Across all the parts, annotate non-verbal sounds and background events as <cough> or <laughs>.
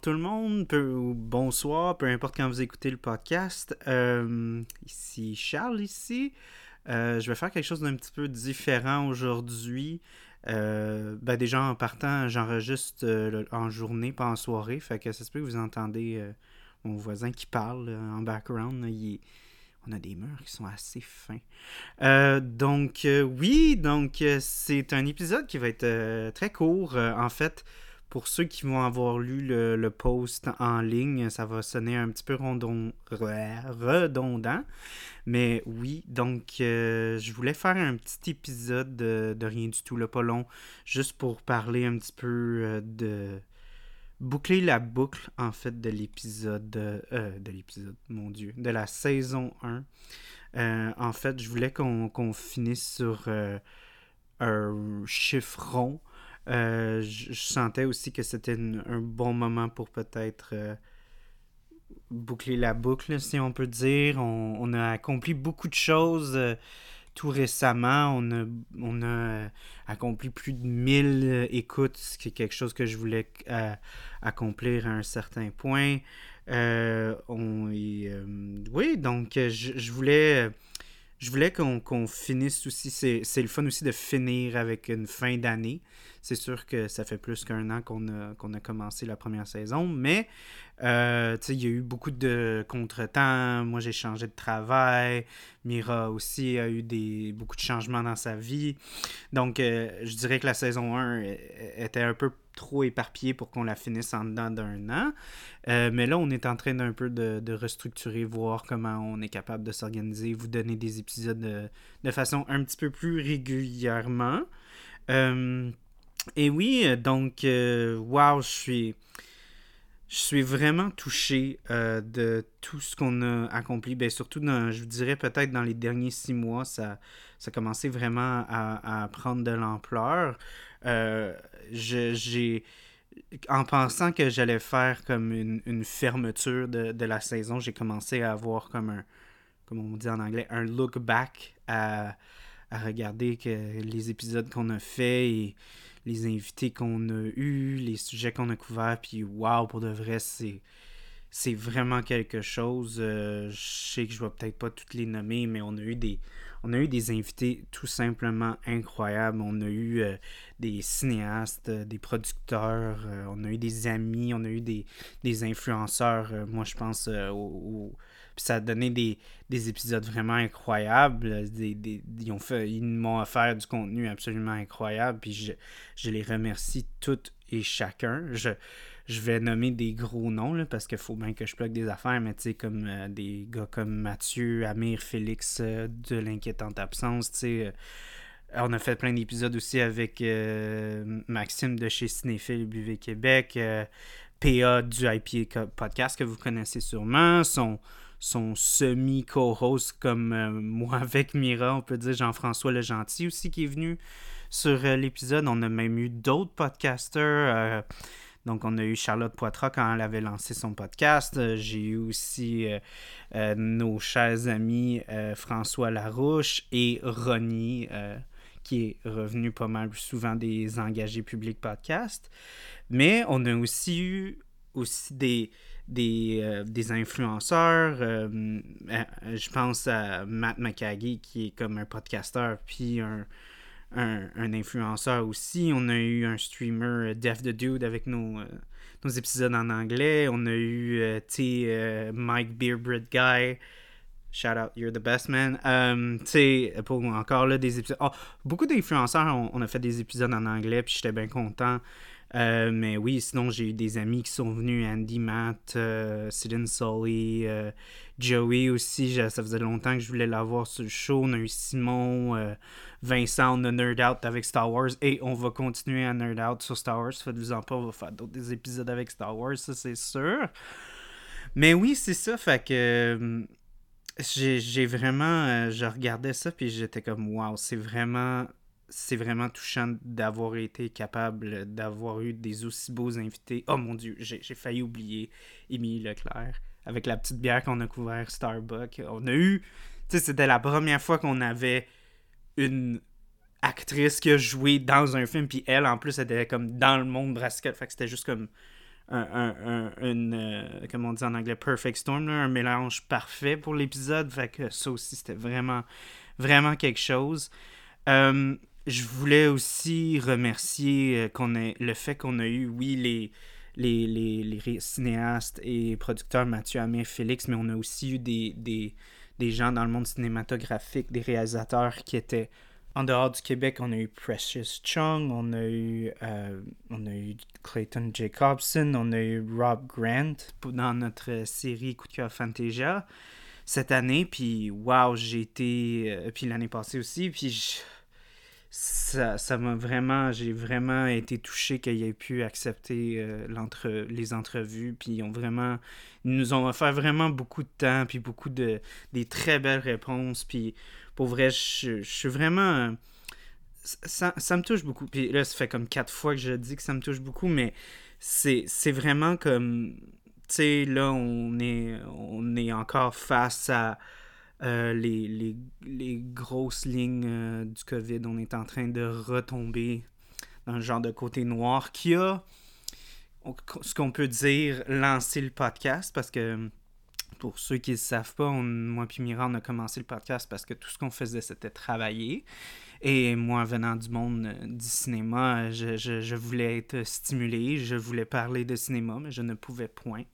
tout le monde, peu, bonsoir, peu importe quand vous écoutez le podcast. Euh, ici Charles, ici. Euh, je vais faire quelque chose d'un petit peu différent aujourd'hui. Euh, ben déjà en partant, j'enregistre en journée, pas en soirée. Fait que ça se peut que vous entendez mon voisin qui parle en background. On a des murs qui sont assez fins. donc oui, donc c'est un épisode qui va être très court. en fait, pour ceux qui vont avoir lu le, post en ligne, ça va sonner un petit peu redondant. Mais oui, donc euh, je voulais faire un petit épisode de, rien du tout, le pas long, juste pour parler un petit peu euh, de boucler la boucle en fait de l'épisode euh, de l'épisode, mon dieu, de la saison 1. en fait, je voulais qu'on finisse sur un chiffron euh, je, sentais aussi que c'était un bon moment pour peut-être euh, boucler la boucle, si on peut dire. On, a accompli beaucoup de choses euh, tout récemment. On a, on a accompli plus de 1000 écoutes, ce qui est quelque chose que je voulais accomplir à un certain point. on, oui, donc je, voulais je voulais qu'on finisse aussi. C'est le fun aussi de finir avec une fin d'année. C'est sûr que ça fait plus qu'un an qu'on a, a commencé la première saison, mais euh, il y a eu beaucoup de contretemps. Moi, j'ai changé de travail. Mira aussi a eu des, beaucoup de changements dans sa vie. Donc, euh, je dirais que la saison 1 était un peu trop éparpillée pour qu'on la finisse en dedans d'un an. Euh, mais là, on est en train d'un peu de, restructurer, voir comment on est capable de s'organiser, vous donner des épisodes de, façon un petit peu plus régulièrement. Et oui, euh, donc, euh, wow, je suis, je suis vraiment touché euh, de tout ce qu'on a accompli. Bien, surtout, dans, je vous dirais peut-être dans les derniers six mois, ça, ça a commencé vraiment à, prendre de l'ampleur. J'ai en pensant que j'allais faire comme une, fermeture de, la saison, j'ai commencé à avoir comme un, comme on dit en anglais, un look back à, à regarder que les épisodes qu'on a fait et les invités qu'on a eus, les sujets qu'on a couverts, puis waouh, pour de vrai, c'est c'est vraiment quelque chose. Euh, je sais que je vais peut-être pas toutes les nommer, mais on a eu des, on a eu des invités tout simplement incroyables. On a eu euh, des cinéastes, euh, des producteurs, on a eu des amis, on a eu des, des influenceurs. moi, je pense au ça a donné des, épisodes vraiment incroyables. fait, ils m'ont offert du contenu absolument incroyable. Puis je, les remercie toutes et chacun. Je, je vais nommer des gros noms parce qu'il faut bien que je plug des affaires, mais tu sais, comme euh, des gars comme Mathieu, Amir, Félix euh, de l'inquiétante absence, tu sais. Euh, on a fait plein d'épisodes aussi avec Maxime de chez Cinéphile BV Québec, PA du IPA podcast que vous connaissez sûrement, son, son semi-co-host comme moi avec Mira, on peut dire Jean-François Le Gentil aussi qui est venu sur euh, l'épisode. On a même eu d'autres podcasters. Euh, donc, on a eu Charlotte Poitras quand elle avait lancé son podcast. J'ai eu aussi nos chers amis François Larouche et Ronnie, qui est revenu pas mal souvent des engagés publics podcast. Mais on a aussi eu aussi des, des, euh, influenceurs. Euh, euh, je pense à Matt McCaggy, qui est comme un podcasteur, puis un, un, influenceur aussi. On a eu un streamer, Def the Dude, avec nos, nos épisodes en anglais. On a eu t Mike Beerbread Guy. Shout out, you're the best man. tu sais, pour encore là, des épisodes. Oh, beaucoup d'influenceurs, on, on, a fait des épisodes en anglais, puis j'étais bien content. Euh, mais oui, sinon, j'ai eu des amis qui sont venus, Andy, Matt, euh, Sully, euh, Joey aussi. Ça faisait longtemps que je voulais l'avoir sur le show. On a eu Simon, euh, Vincent, on a Nerd Out avec Star Wars et on va continuer à Nerd Out sur Star Wars. Faites-vous en pas, on va faire d'autres épisodes avec Star Wars, ça c'est sûr. Mais oui, c'est ça, fait que j'ai vraiment. je regardais ça puis j'étais comme, waouh, c'est vraiment c'est vraiment touchant d'avoir été capable d'avoir eu des aussi beaux invités. Oh mon dieu, j'ai failli oublier Émilie Leclerc avec la petite bière qu'on a couvert Starbucks. On a eu, tu sais, c'était la première fois qu'on avait une actrice qui a joué dans un film, puis elle, en plus, elle était comme dans le monde brassical. Fait que c'était juste comme un, un, une, euh, on dit en anglais, perfect storm, un mélange parfait pour l'épisode. Fait que ça aussi, c'était vraiment, vraiment quelque chose. Euh, je voulais aussi remercier euh, qu'on ait, le fait qu'on a eu, oui, les, les, les, les, cinéastes et producteurs Mathieu Amé, Félix, mais on a aussi eu des, des, des gens dans le monde cinématographique, des réalisateurs qui étaient en dehors du Québec, on a eu Precious Chung, on a eu, euh, on a eu Clayton Jacobson, on a eu Rob Grant dans notre série Coup de cœur Fantasia cette année. Puis, wow, j'ai été. Euh, puis l'année passée aussi. Puis, ça, ça m'a vraiment. J'ai vraiment été touché qu'ils aient pu accepter euh, l'entre, les entrevues. Puis, ils ont vraiment. Ils nous ont offert vraiment beaucoup de temps. Puis, beaucoup de. des très belles réponses. Puis, pour vrai, je, suis vraiment. Ça, ça, me touche beaucoup. Puis là, ça fait comme quatre fois que je dis que ça me touche beaucoup, mais c'est vraiment comme. Tu sais, là, on est, on est encore face à euh, les, grosses lignes euh, du COVID. On est en train de retomber dans le genre de côté noir qui a, ce qu'on peut dire, lancé le podcast parce que pour ceux qui ne savent pas, moi et Mira, on a commencé le podcast parce que tout ce qu'on faisait, c'était travailler. Et moi, venant du monde euh, du cinéma, je, voulais être stimulé, je voulais parler de cinéma, mais je ne pouvais point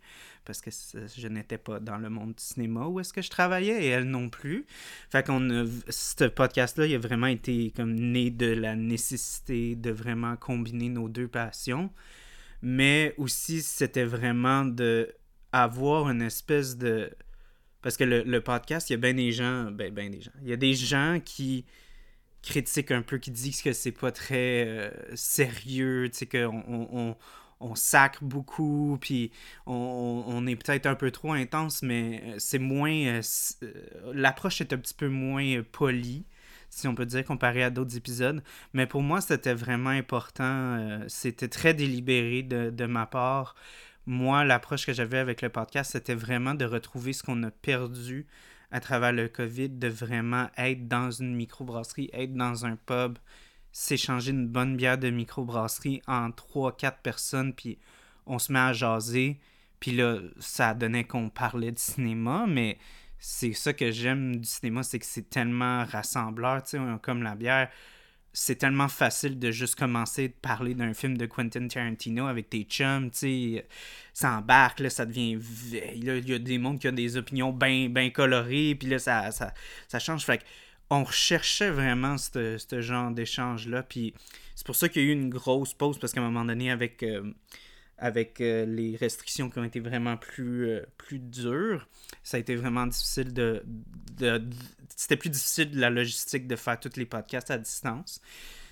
parce que je n'étais pas dans le monde du cinéma où est-ce que je travaillais et elle non plus. Fait qu'on ce podcast-là, il a vraiment été comme né de la nécessité de vraiment combiner nos deux passions. Mais aussi, c'était vraiment de avoir une espèce de. Parce que le, podcast, il y a bien des gens. Ben, ben des gens. Il y a des gens qui critiquent un peu, qui disent que c'est pas très euh, sérieux, tu sais, on, sacre beaucoup, puis on, on est peut-être un peu trop intense, mais euh, c'est moins. Euh, l'approche est un petit peu moins polie si on peut dire, comparé à d'autres épisodes. Mais pour moi, c'était vraiment important. c'était très délibéré de, de, ma part moi, l'approche que j'avais avec le podcast, c'était vraiment de retrouver ce qu'on a perdu à travers le COVID, de vraiment être dans une microbrasserie, être dans un pub, s'échanger une bonne bière de microbrasserie en 3-4 personnes, puis on se met à jaser. Puis là, ça donnait qu'on parlait de cinéma, mais c'est ça que j'aime du cinéma, c'est que c'est tellement rassembleur, tu sais, comme la bière c'est tellement facile de juste commencer de parler d'un film de Quentin Tarantino avec tes chums, tu sais, ça embarque, là, ça devient... il y a des mondes qui ont des opinions bien colorées, puis là, ça, ça, change. Fait on recherchait vraiment ce genre d'échange-là, puis c'est pour ça qu'il y a eu une grosse pause, parce qu'à un moment donné, avec... Euh, avec euh, les restrictions qui ont été vraiment plus, euh, plus dures. Ça a été vraiment difficile de. de, C'était plus difficile de la logistique de faire tous les podcasts à distance.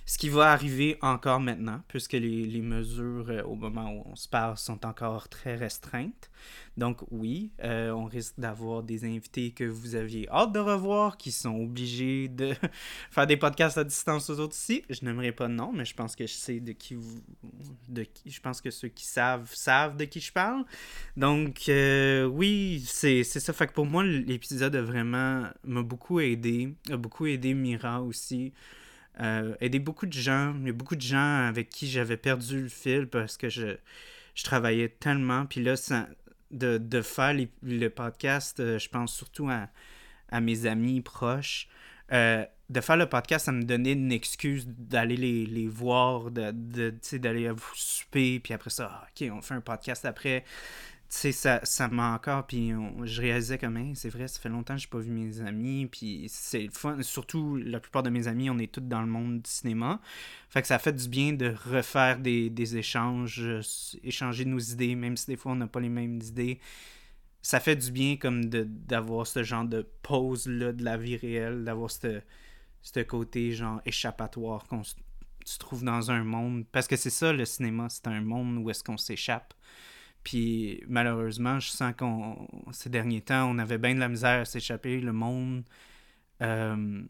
Ce qui va arriver encore maintenant, puisque les, mesures euh, au moment où on se parle sont encore très restreintes. Donc oui, euh, on risque d'avoir des invités que vous aviez hâte de revoir, qui sont obligés de <laughs> faire des podcasts à distance aux autres ici. Je n'aimerais pas de nom, mais je pense que je sais de qui vous... De qui... Je pense que ceux qui savent, savent de qui je parle. Donc euh, oui, c'est ça. Fait que pour moi, l'épisode a vraiment... m'a beaucoup aidé. A beaucoup aidé Mira aussi. Euh, aidé beaucoup de gens. Il y a beaucoup de gens avec qui j'avais perdu le fil parce que je, je travaillais tellement. Puis là, de, de faire le podcast, euh, je pense surtout à, mes amis proches. Euh, de faire le podcast, ça me donnait une excuse d'aller les, les voir, de, de d'aller vous souper, puis après ça, ah, ok, on fait un podcast après sais, ça, ça m'a encore, puis je réalisais comme, c'est vrai, ça fait longtemps que j'ai pas vu mes amis, puis c'est fun. Surtout, la plupart de mes amis, on est tous dans le monde du cinéma. Fait que ça fait du bien de refaire des, échanges, échanger nos idées, même si des fois on n'a pas les mêmes idées. Ça fait du bien comme d'avoir ce genre de pause-là de la vie réelle, d'avoir ce côté genre échappatoire qu'on se trouve dans un monde. Parce que c'est ça, le cinéma, c'est un monde où est-ce qu'on s'échappe puis malheureusement, je sens qu'on ces derniers temps, on avait bien de la misère à s'échapper. Le monde, euh,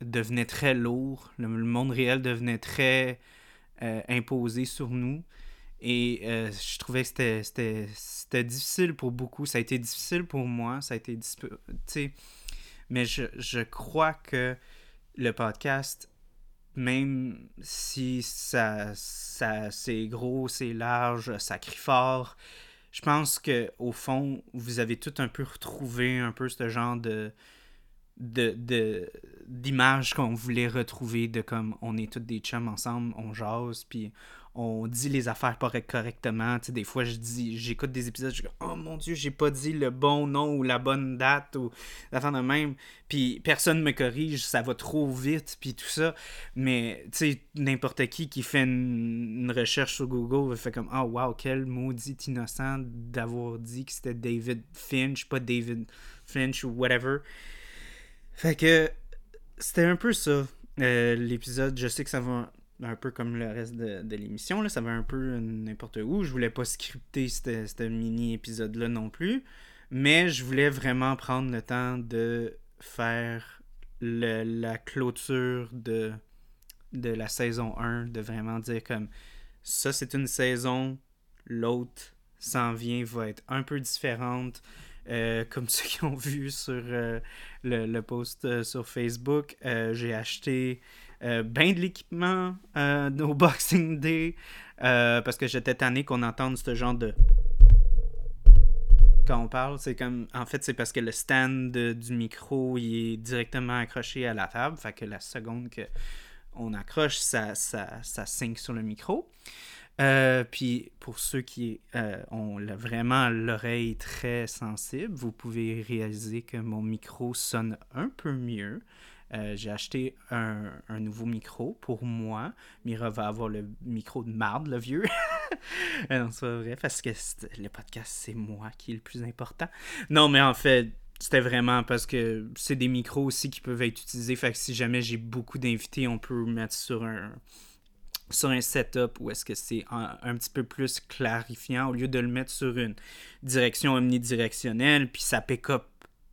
devenait très lourd. Le, monde réel devenait très euh, imposé sur nous. Et euh, je trouvais que c'était difficile pour beaucoup. Ça a été difficile pour moi. Ça a été. Mais je, je crois que le podcast, même si ça, ça c'est gros, c'est large, ça crie fort, je pense que au fond, vous avez tout un peu retrouvé un peu ce genre de de d'image qu'on voulait retrouver de comme on est tous des chums ensemble, on jase puis on dit les affaires pas correctement. Des fois, je dis, j'écoute des épisodes, je dis, oh mon dieu, j'ai pas dit le bon nom ou la bonne date ou la fin de même. Puis personne me corrige, ça va trop vite, puis tout ça. Mais, tu sais, n'importe qui qui fait une, recherche sur Google fait comme, oh wow, quel maudit innocent d'avoir dit que c'était David Finch, pas David Finch ou whatever. Fait que c'était un peu ça, euh, l'épisode. Je sais que ça va un peu comme le reste de, l'émission. Ça va un peu n'importe où. Je voulais pas scripter ce mini-épisode-là non plus. Mais je voulais vraiment prendre le temps de faire la clôture de, de la saison 1. De vraiment dire comme ça, c'est une saison. L'autre s'en vient, va être un peu différente. Euh, <laughs> comme ceux qui ont vu sur euh, le, post euh, sur Facebook, j'ai acheté bien de l'équipement au Boxing Day parce que j'étais tanné qu'on entende ce genre de quand on parle, c'est comme. En fait, c'est parce que le stand du micro il est directement accroché à la table. Fait que la seconde que on accroche, ça, ça, ça sur le micro. Euh, puis pour ceux qui euh, ont vraiment l'oreille très sensible, vous pouvez réaliser que mon micro sonne un peu mieux. Euh, j'ai acheté un, nouveau micro pour moi. Mira va avoir le micro de marde, le vieux. <laughs> non, c'est vrai, parce que le podcast, c'est moi qui est le plus important. Non, mais en fait, c'était vraiment parce que c'est des micros aussi qui peuvent être utilisés. Fait que si jamais j'ai beaucoup d'invités, on peut mettre sur un sur un setup où est-ce que c'est un, petit peu plus clarifiant au lieu de le mettre sur une direction omnidirectionnelle puis ça pick up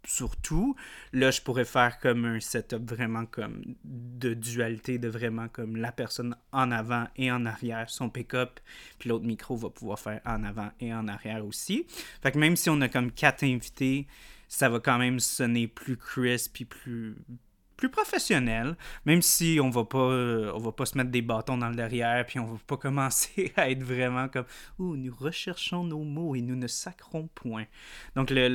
surtout là je pourrais faire comme un setup vraiment comme de dualité de vraiment comme la personne en avant et en arrière son pick-up puis l'autre micro va pouvoir faire en avant et en arrière aussi. Fait que même si on a comme quatre invités ça va quand même sonner plus crisp puis plus plus professionnel, même si on va pas euh, on va pas se mettre des bâtons dans le derrière puis on va pas <laughs> commencer à être vraiment comme ouh nous recherchons nos mots et nous ne sacrons point. Donc le,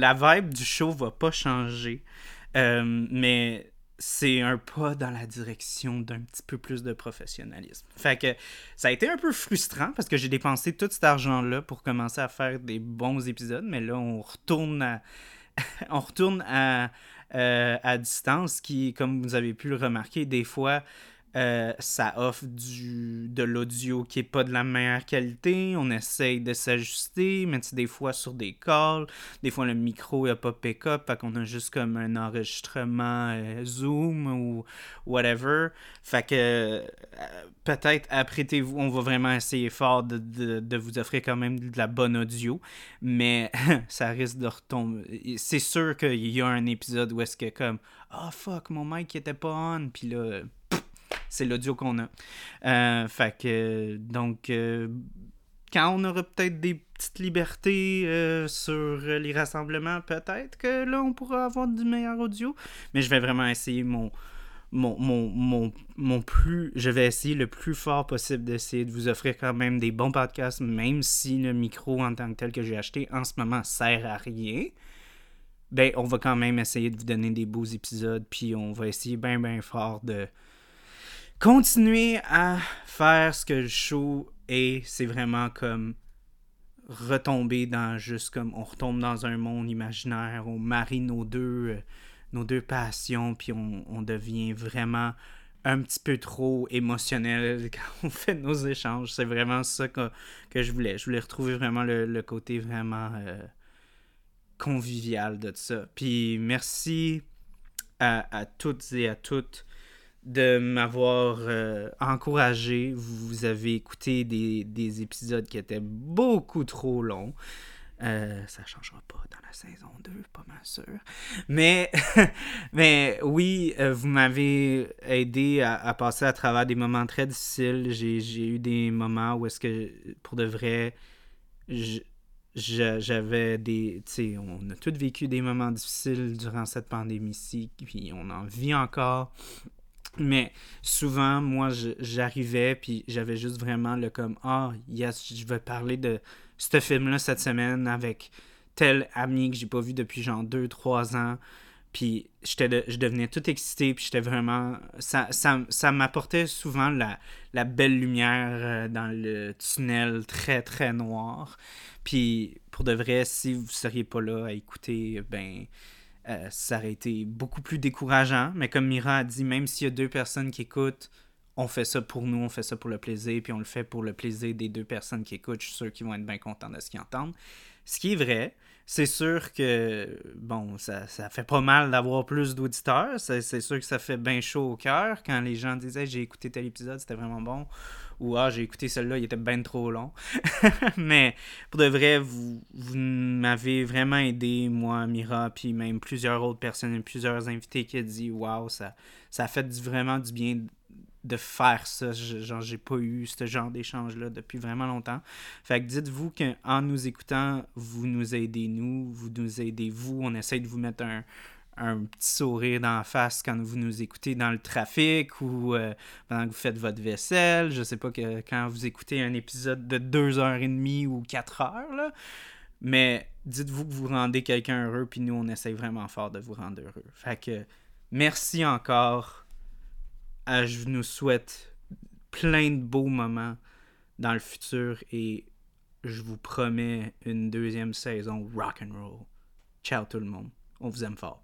la vibe du show va pas changer, euh, mais c'est un pas dans la direction d'un petit peu plus de professionnalisme. Fait que ça a été un peu frustrant parce que j'ai dépensé tout cet argent-là pour commencer à faire des bons épisodes, mais là on retourne à <laughs> on retourne à, euh, à distance qui, comme vous avez pu le remarquer, des fois, euh, ça offre de l'audio qui est pas de la meilleure qualité. On essaye de s'ajuster, mais des fois sur des calls, des fois le micro n'a pas pick-up, fait qu'on a juste comme un enregistrement euh, Zoom ou whatever. Fait que euh, peut-être apprêtez-vous, on va vraiment essayer fort de, de, vous offrir quand même de la bonne audio, mais <laughs> ça risque de retomber. C'est sûr qu'il y a un épisode où est-ce que comme oh, fuck mon mic était pas on, puis là c'est l'audio qu'on a. Euh, fait que, donc, euh, quand on aura peut-être des petites libertés euh, sur les rassemblements, peut-être que là, on pourra avoir du meilleur audio. Mais je vais vraiment essayer mon, mon, mon, mon, plus. Je vais essayer le plus fort possible d'essayer de vous offrir quand même des bons podcasts, même si le micro en tant que tel que j'ai acheté en ce moment sert à rien. Ben, on va quand même essayer de vous donner des beaux épisodes, puis on va essayer bien, bien fort de, continuer à faire ce que le show est, c'est vraiment comme retomber dans juste comme on retombe dans un monde imaginaire, on marie nos deux, euh, nos deux passions, puis on, devient vraiment un petit peu trop émotionnel <laughs> quand on fait nos échanges. C'est vraiment ça que, je voulais. Je voulais retrouver vraiment le, côté vraiment euh, convivial de ça. Puis merci à, à toutes et à toutes de m'avoir euh, encouragé. Vous avez écouté des, épisodes qui étaient beaucoup trop longs. Euh, ça changera pas dans la saison 2, pas mal sûr. Mais, <laughs> mais oui, euh, vous m'avez aidé à, passer à travers des moments très difficiles. J'ai eu des moments où est-ce que, pour de vrai, j'avais des. Tu sais, on a tous vécu des moments difficiles durant cette pandémie-ci, puis on en vit encore. Mais souvent, moi, j'arrivais, puis j'avais juste vraiment le comme Ah, yes, je vais parler de ce film-là cette semaine avec tel ami que j'ai pas vu depuis genre 2-3 ans. Puis je devenais tout excité, puis j'étais vraiment. Ça, ça, m'apportait souvent la, la, belle lumière euh, dans le tunnel très très noir. Puis pour de vrai, si vous seriez pas là à écouter, ben euh, ça aurait été beaucoup plus décourageant. Mais comme Mira a dit, même s'il y a deux personnes qui écoutent, on fait ça pour nous, on fait ça pour le plaisir, puis on le fait pour le plaisir des deux personnes qui écoutent. Je suis sûr qu'ils vont être bien contents de ce qu'ils entendent. Ce qui est vrai, c'est sûr que, bon, ça, fait pas mal d'avoir plus d'auditeurs. C'est sûr que ça fait bien chaud au cœur quand les gens disaient j'ai écouté tel épisode, c'était vraiment bon ou ah, j'ai écouté celui-là, il était bien trop long. <laughs> Mais pour de vrai, vous, m'avez vraiment aidé, moi, Mira, puis même plusieurs autres personnes, plusieurs invités qui ont dit waouh, ça, ça fait vraiment du bien de faire ça. Genre, j'ai pas eu ce genre d'échange-là depuis vraiment longtemps. Fait que dites-vous qu'en nous écoutant, vous nous aidez, nous, vous nous aidez, vous. On essaie de vous mettre un, un petit sourire dans la face quand vous nous écoutez dans le trafic ou euh, pendant que vous faites votre vaisselle. Je sais pas que quand vous écoutez un épisode de 2h30 ou 4 heures, là. Mais dites-vous que vous rendez quelqu'un heureux, puis nous, on essaye vraiment fort de vous rendre heureux. Fait que merci encore. Je nous souhaite plein de beaux moments dans le futur et je vous promets une deuxième saison rock and roll. Ciao tout le monde. On vous aime fort.